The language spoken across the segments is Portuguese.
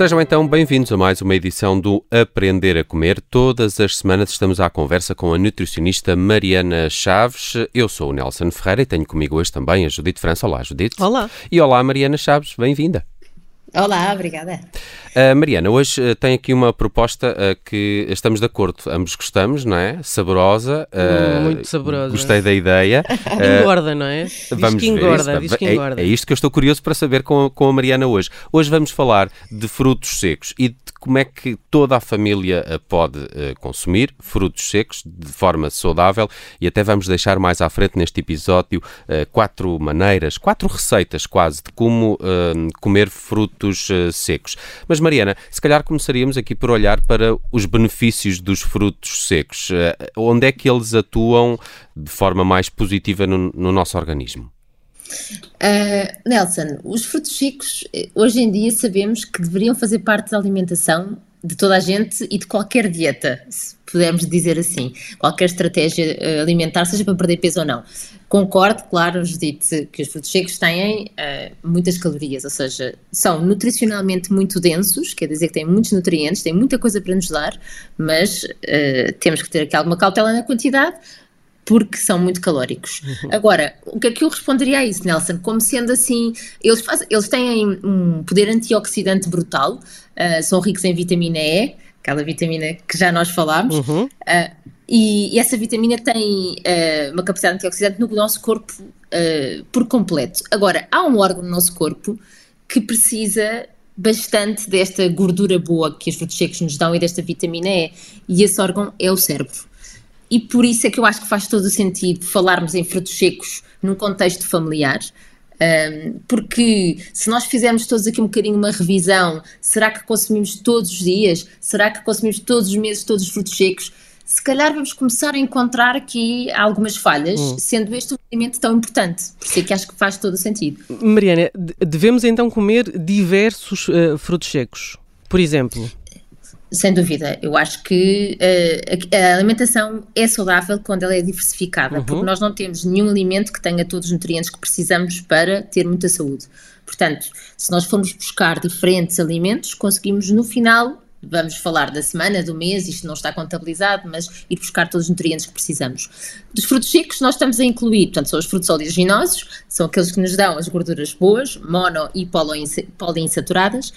Sejam então bem-vindos a mais uma edição do Aprender a Comer. Todas as semanas estamos à conversa com a nutricionista Mariana Chaves. Eu sou o Nelson Ferreira e tenho comigo hoje também a Judite França. Olá, Judite. Olá. E olá, Mariana Chaves, bem-vinda. Olá, obrigada. Uh, Mariana, hoje uh, tem aqui uma proposta uh, que estamos de acordo, ambos gostamos, não é? Saborosa. Hum, muito saborosa. Gostei da ideia. engorda, não é? Diz vamos que engorda, diz que é, engorda. É, é, isto que eu estou curioso para saber com, com a Mariana hoje. Hoje vamos falar de frutos secos e de como é que toda a família pode consumir frutos secos de forma saudável e até vamos deixar mais à frente neste episódio quatro maneiras, quatro receitas quase de como comer frutos secos. Mas, Mariana, se calhar começaríamos aqui por olhar para os benefícios dos frutos secos. Onde é que eles atuam de forma mais positiva no, no nosso organismo? Uh, Nelson, os frutos secos, hoje em dia sabemos que deveriam fazer parte da alimentação de toda a gente e de qualquer dieta, se pudermos dizer assim, qualquer estratégia alimentar, seja para perder peso ou não. Concordo, claro, Judite, que os frutos secos têm uh, muitas calorias, ou seja, são nutricionalmente muito densos, quer dizer que têm muitos nutrientes, têm muita coisa para nos dar, mas uh, temos que ter aqui alguma cautela na quantidade, porque são muito calóricos. Uhum. Agora, o que é que eu responderia a isso, Nelson? Como sendo assim, eles, eles têm um poder antioxidante brutal, uh, são ricos em vitamina E, aquela vitamina que já nós falámos, uhum. uh, e, e, essa vitamina tem uh, uma capacidade antioxidante no nosso corpo por completo. Agora, há um órgão no nosso corpo que precisa bastante desta gordura boa que os frutos secos nos dão e desta vitamina E, e esse órgão é o cérebro. E por isso é que eu acho que faz todo o sentido falarmos em frutos secos num contexto familiar, um, porque se nós fizermos todos aqui um bocadinho uma revisão, será que consumimos todos os dias? Será que consumimos todos os meses todos os frutos secos? se calhar vamos começar a encontrar aqui algumas falhas, hum. sendo este um alimento tão importante. Por isso é que acho que faz todo o sentido. Mariana, devemos então comer diversos uh, frutos secos, por exemplo? Sem dúvida, eu acho que uh, a, a, alimentação é saudável quando ela é diversificada, uhum. porque nós não temos nenhum alimento que tenha todos os nutrientes que precisamos para ter muita saúde. Portanto, se nós formos buscar diferentes alimentos, conseguimos no final vamos falar da semana, do mês, isto não está contabilizado, mas ir buscar todos os nutrientes que precisamos. Dos frutos secos, nós estamos a incluir, portanto, são os frutos oleaginosos, são aqueles que nos dão as gorduras boas, mono e poliinsaturadas,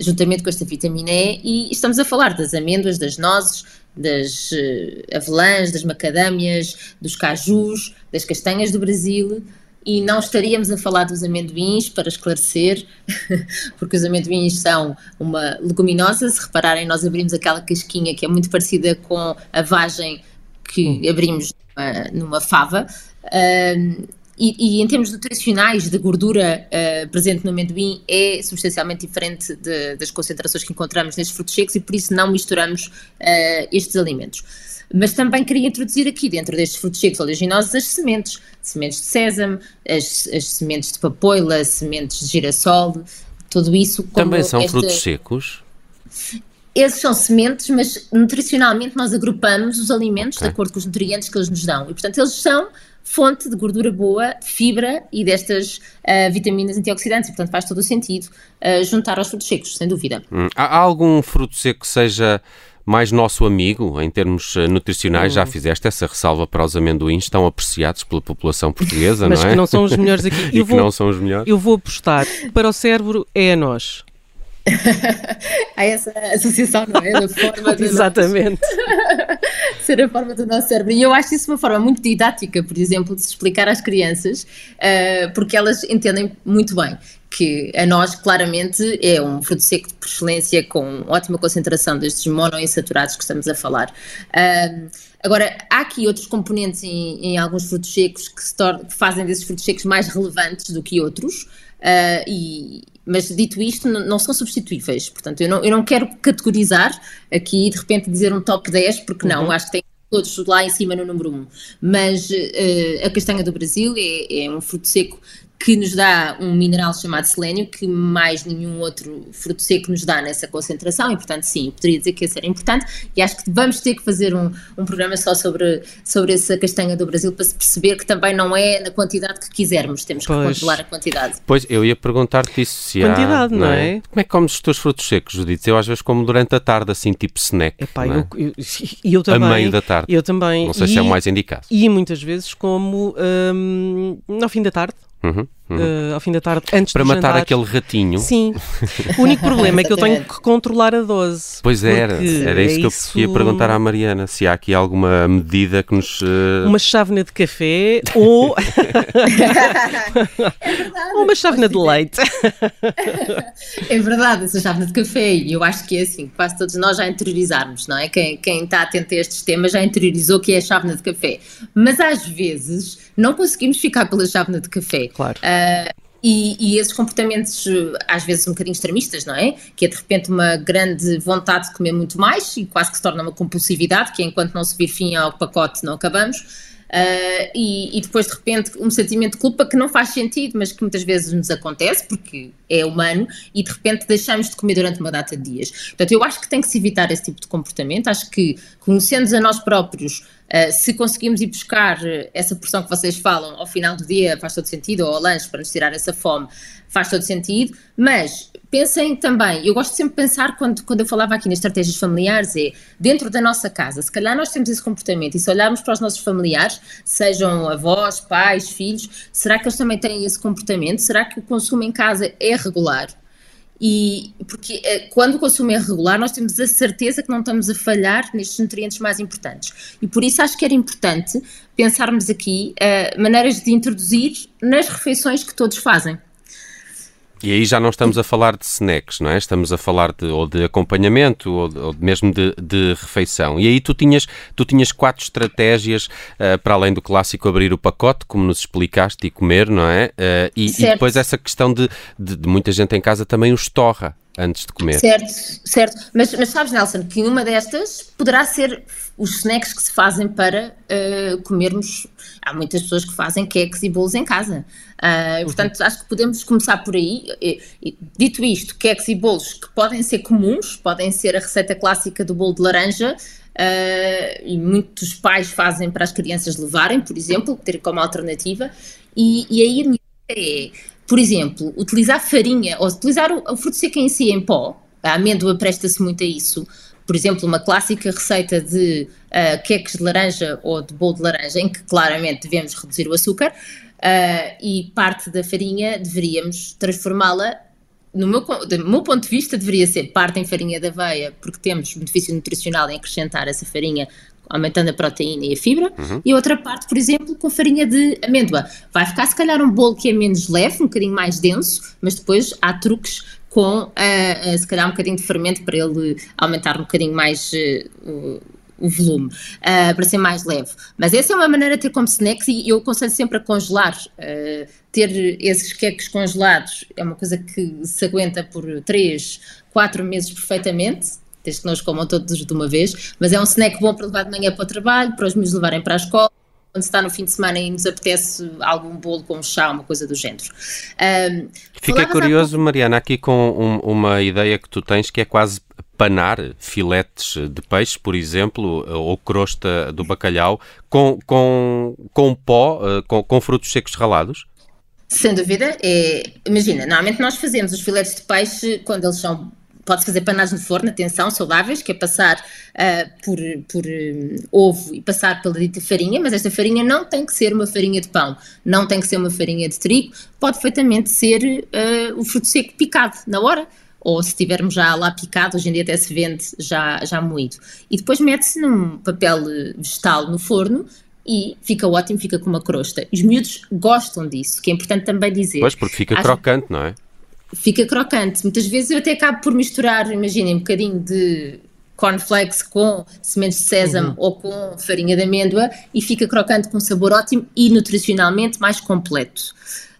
juntamente com esta vitamina E, e estamos a falar das amêndoas, das nozes, das uh, avelãs, das macadâmias, dos cajus, das castanhas do Brasil, e não estaríamos a falar dos amendoins, para esclarecer, porque os amendoins são uma leguminosa. Se repararem, nós abrimos aquela casquinha que é muito parecida com a vagem que hum. abrimos numa, numa fava. Uh, e, e, em termos nutricionais, de gordura uh, presente no amendoim é substancialmente diferente de, das concentrações que encontramos nestes frutos secos e por isso não misturamos uh, estes alimentos. Mas também queria introduzir aqui, dentro destes frutos secos oleaginosos, as sementes. Sementes de sésamo, as, as sementes de papoila, sementes de girassol, tudo isso. Também são esta... frutos secos? Esses são sementes, mas nutricionalmente nós agrupamos os alimentos okay. de acordo com os nutrientes que eles nos dão. E, portanto, eles são fonte de gordura boa, de fibra e destas uh, vitaminas antioxidantes. E, portanto, faz todo o sentido uh, juntar aos frutos secos, sem dúvida. Hum. Há algum fruto seco que seja mais nosso amigo em termos eh, nutricionais. Hum. Já fizeste essa ressalva para os amendoins, tão apreciados pela população portuguesa, Mas não é? Mas que não são os melhores aqui. e eu que vou, não são os melhores. Eu vou apostar. Para o cérebro é a nós. Há essa associação, não é? Da forma de Exatamente. ser a forma do nosso cérebro. E eu acho isso uma forma muito didática, por exemplo, de se explicar às crianças, uh, porque elas entendem muito bem que a nós claramente é um fruto seco por excelência com ótima concentração destes monoinsaturados que estamos a falar. Uh, agora, há aqui outros componentes em, em alguns frutos secos que, que, fazem desses frutos secos mais relevantes do que outros, uh, e, mas dito isto, não são substituíveis. Portanto, eu não, eu não quero categorizar aqui e de repente dizer um top 10, porque não, uhum. acho que tem todos lá em cima no número 1. Mas uh, a castanha do Brasil é, é um fruto seco que nos dá um mineral chamado selênio, que mais nenhum outro fruto seco nos dá nessa concentração, e portanto, sim, poderia dizer que esse era importante, e acho que vamos ter que fazer um, um programa só sobre, sobre essa castanha do Brasil para se perceber que também não é na quantidade que quisermos, temos que pois. controlar a quantidade. Pois, eu ia perguntar-te isso, se quantidade, há, não, é? é? Como é que comes os teus frutos secos, Judite? Eu às vezes como durante a tarde, assim, tipo snack, Epá, é? eu, eu, eu, também. A meio da tarde. Eu também. Não sei e, se é o mais indicado. E muitas vezes como hum, no fim da tarde. Uhum, uhum. Uh, ao fim da tarde, antes Para de matar jantar. aquele ratinho. Sim. O único problema é que eu tenho que controlar a dose. Pois era, era isso é que eu isso... ia perguntar à Mariana, se há aqui alguma medida que nos... Uh... Uma chávena de café ou... é verdade, ou uma chávena de leite. é verdade, essa chávena de café, e eu acho que é assim, quase todos nós já interiorizarmos, não é? Quem, quem está atento a estes temas já interiorizou que é a chávena de café. Mas às vezes não conseguimos ficar pela chávena de café. Claro. Uh, e, e, esses comportamentos, às vezes um bocadinho extremistas, não é? Que é de repente uma grande vontade de comer muito mais e quase que se torna uma compulsividade, que é enquanto não se vir fim ao pacote não acabamos. Uh, e, e, depois de repente um sentimento de culpa que não faz sentido, mas que muitas vezes nos acontece porque é humano e de repente deixamos de comer durante uma data de dias. Portanto, eu acho que tem que se evitar esse tipo de comportamento. Acho que conhecendo-nos a nós próprios, uh, se conseguimos ir buscar essa porção que vocês falam ao final do dia, faz todo sentido, ou ao lanche para nos tirar essa fome, faz todo sentido. Mas pensem também, eu gosto sempre de pensar quando, quando eu falava aqui nas estratégias familiares, é dentro da nossa casa, se calhar nós temos esse comportamento e se olharmos para os nossos familiares, sejam avós, pais, filhos, será que eles também têm esse comportamento? Será que o consumo em casa é regular? E porque eh, quando o consumo é regular, nós temos a certeza que não estamos a falhar nestes nutrientes mais importantes. E por isso acho que era importante pensarmos aqui uh, maneiras de introduzir nas refeições que todos fazem. E aí já não estamos a falar de snacks, não é? Estamos a falar de, ou de acompanhamento ou, ou mesmo de, de, refeição. E aí tu tinhas, tu tinhas quatro estratégias uh, para além do clássico abrir o pacote, como nos explicaste, e comer, não é? Uh, e, e, depois essa questão de, de, de muita gente em casa também os torra antes de comer. Certo, certo. Mas, mas sabes, Nelson, que uma destas poderá ser os snacks que se fazem para uh, comermos. Há muitas pessoas que fazem queques e bolos em casa. Uh, portanto, acho que podemos começar por aí. Dito isto, queques e bolos que podem ser comuns, podem ser a receita clássica do bolo de laranja. Uh, e muitos pais fazem para as crianças levarem, por exemplo, ter como alternativa. E, e aí a minha ideia é por exemplo, utilizar farinha ou utilizar o, o fruto seco em si em pó, a amêndoa presta-se muito a isso. Por exemplo, uma clássica receita de uh, queques de laranja ou de bolo de laranja, em que claramente devemos reduzir o açúcar, uh, e parte da farinha deveríamos transformá-la no meu, do meu ponto de vista, deveria ser parte em farinha de aveia, porque temos benefício nutricional em acrescentar essa farinha aumentando a proteína e a fibra, uhum. e outra parte, por exemplo, com farinha de amêndoa. Vai ficar se calhar um bolo que é menos leve, um bocadinho mais denso, mas depois há truques com, uh, uh, se calhar, um bocadinho de fermento para ele aumentar um bocadinho mais uh, o volume, uh, para ser mais leve. Mas essa é uma maneira de ter como snacks e eu aconselho sempre a congelar. Uh, ter esses queques congelados é uma coisa que se aguenta por 3, 4 meses perfeitamente desde que nós comam todos de uma vez, mas é um snack bom para levar de manhã para o trabalho, para os meus levarem para a escola, quando se está no fim de semana e nos apetece algum bolo com chá, uma coisa do género. Um, Fiquei curioso, Mariana, aqui com um, uma ideia que tu tens que é quase panar filetes de peixe, por exemplo, ou crosta do bacalhau, com, com, com pó, eh, com, com frutos secos ralados? Sem dúvida. É, imagina, normalmente nós fazemos os filetes de peixe quando eles são pode fazer panagem de forno, atenção, saudáveis, que é passar uh, por, por um, ovo e passar pela dita farinha, mas esta farinha não tem que ser uma farinha de pão, não tem que ser uma farinha de trigo, pode perfeitamente ser uh, o fruto seco picado na hora, ou se tivermos já lá picado, hoje em dia até se vende já, já moído. E depois mete-se num papel vegetal no forno e fica ótimo, fica com uma crosta. Os miúdos gostam disso, que é importante também dizer. Pois, porque fica Acho... crocante, não é? Fica crocante. Muitas vezes eu até acabo por misturar, imaginem, um bocadinho de cornflakes com sementes de sésamo uhum. ou com farinha de amêndoa e fica crocante com sabor ótimo e nutricionalmente mais completo.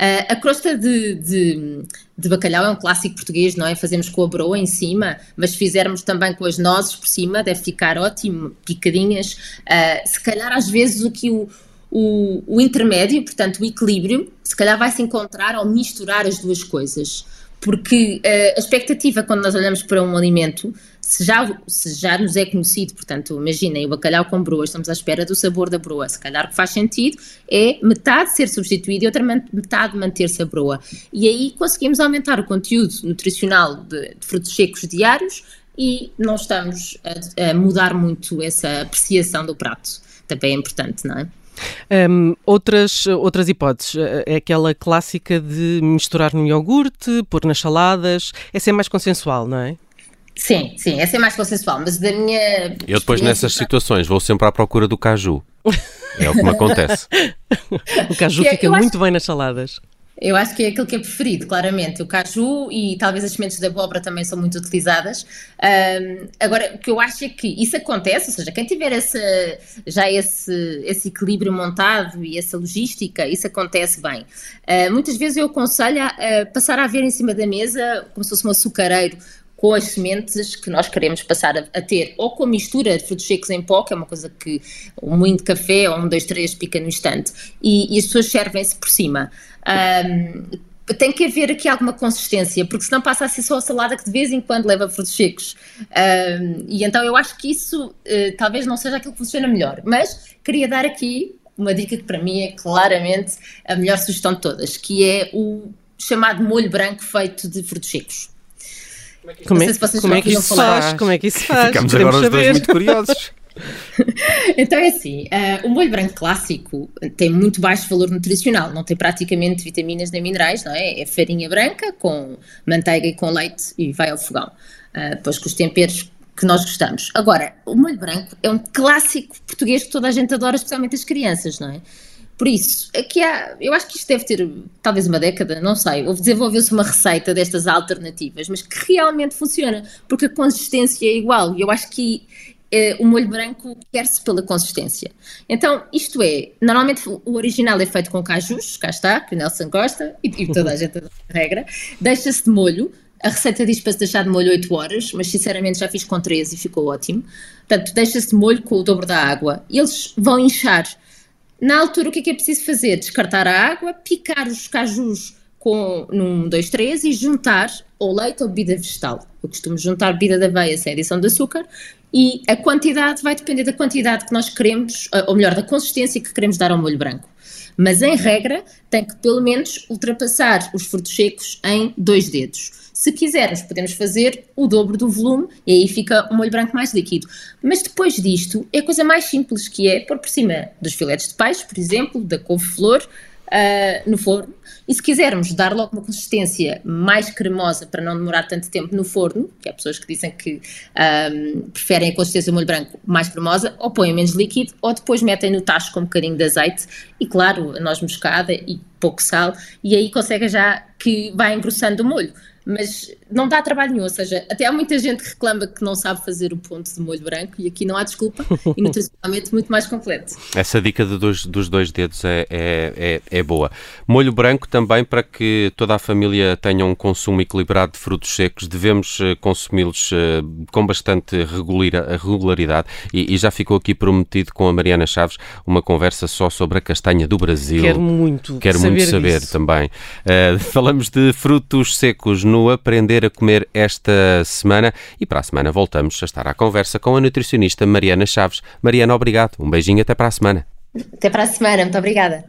Uh, a crosta de, de, de, bacalhau é um clássico português, não é? Fazemos com a broa em cima, mas se fizermos também com as nozes por cima, deve ficar ótimo, picadinhas. Uh, se calhar às vezes o que o, o, o intermédio, portanto, o equilíbrio, se calhar vai-se encontrar ao misturar as duas coisas. Porque uh, a expectativa, quando nós olhamos para um alimento, se já, se já nos é conhecido, portanto, imaginem o bacalhau com broa, estamos à espera do sabor da broa, se calhar o que faz sentido é metade ser substituído e outra metade manter-se a broa. E aí conseguimos aumentar o conteúdo nutricional de, de frutos secos diários e não estamos a, a mudar muito essa apreciação do prato. Também é importante, não é? Um, outras, outras hipóteses, é aquela clássica de misturar no iogurte, pôr nas saladas, essa é mais consensual, não é? Sim, sim, essa é mais consensual, mas da minha. Eu depois nessas situações vou sempre à procura do caju. É o que me acontece. o caju é, fica muito acho... bem nas saladas. Eu acho que é aquilo que é preferido, claramente. O caju e talvez as sementes de abóbora também são muito utilizadas. Um, agora, o que eu acho é que isso acontece, ou seja, quem tiver essa, já esse, esse equilíbrio montado e essa logística, isso acontece bem. Uh, muitas vezes eu aconselho a, a passar a ver em cima da mesa como se fosse um açucareiro com as sementes que nós queremos passar a, a, ter, ou com a mistura de frutos secos em pó, que é uma coisa que um moinho de café ou um, dois, três pica no instante, e, e as pessoas servem-se por cima. Um, tem que haver aqui alguma consistência, porque senão passa a ser só a salada que de vez em quando leva frutos secos. Um, e então eu acho que isso uh, talvez não seja aquilo que funciona melhor, mas queria dar aqui uma dica que para mim é claramente a melhor sugestão de todas, que é o chamado molho branco feito de frutos secos. Como é, se como é que isso faz? Como é que isso faz? Ficamos agora os dois muito curiosos. então é assim, uh, o molho branco clássico tem muito baixo valor nutricional, não tem praticamente vitaminas nem minerais, não é? É farinha branca com manteiga e com leite e vai ao fogão. Uh, depois com os temperos que nós gostamos. Agora, o molho branco é um clássico português que toda a gente adora, especialmente as crianças, não é? Por isso, aqui há, eu acho que isto deve ter talvez uma década, não sei, houve desenvolveu-se uma receita destas alternativas, mas que realmente funciona, porque a consistência é igual. E eu acho que eh, o molho branco quer-se pela consistência. Então, isto é, normalmente o original é feito com cajus, cá está, que o Nelson gosta, e, e toda a gente regra, deixa-se de molho, a receita diz para se deixar de molho 8 horas, mas sinceramente já fiz com 13 e ficou ótimo. Portanto, deixa-se de molho com o dobro da água. Eles vão inchar na altura, o que é que é preciso fazer? Descartar a água, picar os cajus com, num 2, 3 e juntar ou leite ou bebida vegetal. Eu costumo juntar bebida de aveia sem adição de açúcar e a quantidade vai depender da quantidade que nós queremos, ou melhor, da consistência que queremos dar ao molho branco. Mas, em regra, tem que pelo menos ultrapassar os frutos secos em dois dedos. Se quisermos, podemos fazer o dobro do volume e aí fica um molho branco mais líquido. Mas depois disto, é a coisa mais simples que é pôr por cima dos filetes de peixe, por exemplo, da couve-flor, uh, no forno. E se quisermos dar logo uma consistência mais cremosa para não demorar tanto tempo no forno, que há pessoas que dizem que um, ah, preferem a consistência do molho branco mais cremosa, ou põem menos líquido, ou depois metem no tacho com um bocadinho de azeite e, claro, a noz moscada e pouco sal, e aí consegue já que vai engrossando o molho mas não dá trabalho nenhum, ou seja, até há muita gente que reclama que não sabe fazer o ponto de molho branco e aqui não há desculpa e nutricionalmente muito mais completo. Essa dica de dois, dos dois dedos é, é, é, é, boa. Molho branco também para que toda a família tenha um consumo equilibrado de frutos secos, devemos eh, consumi-los eh, com bastante regularidade e, e, já ficou aqui prometido com a Mariana Chaves uma conversa só sobre a castanha do Brasil. Quero muito Quero saber muito saber disso. também. Uh, falamos de frutos secos no Aprender a Comer esta semana e para a semana voltamos a estar à conversa com a nutricionista Mariana Chaves. Mariana, obrigado. Um beijinho até para a semana. Até para a semana. Muito obrigada.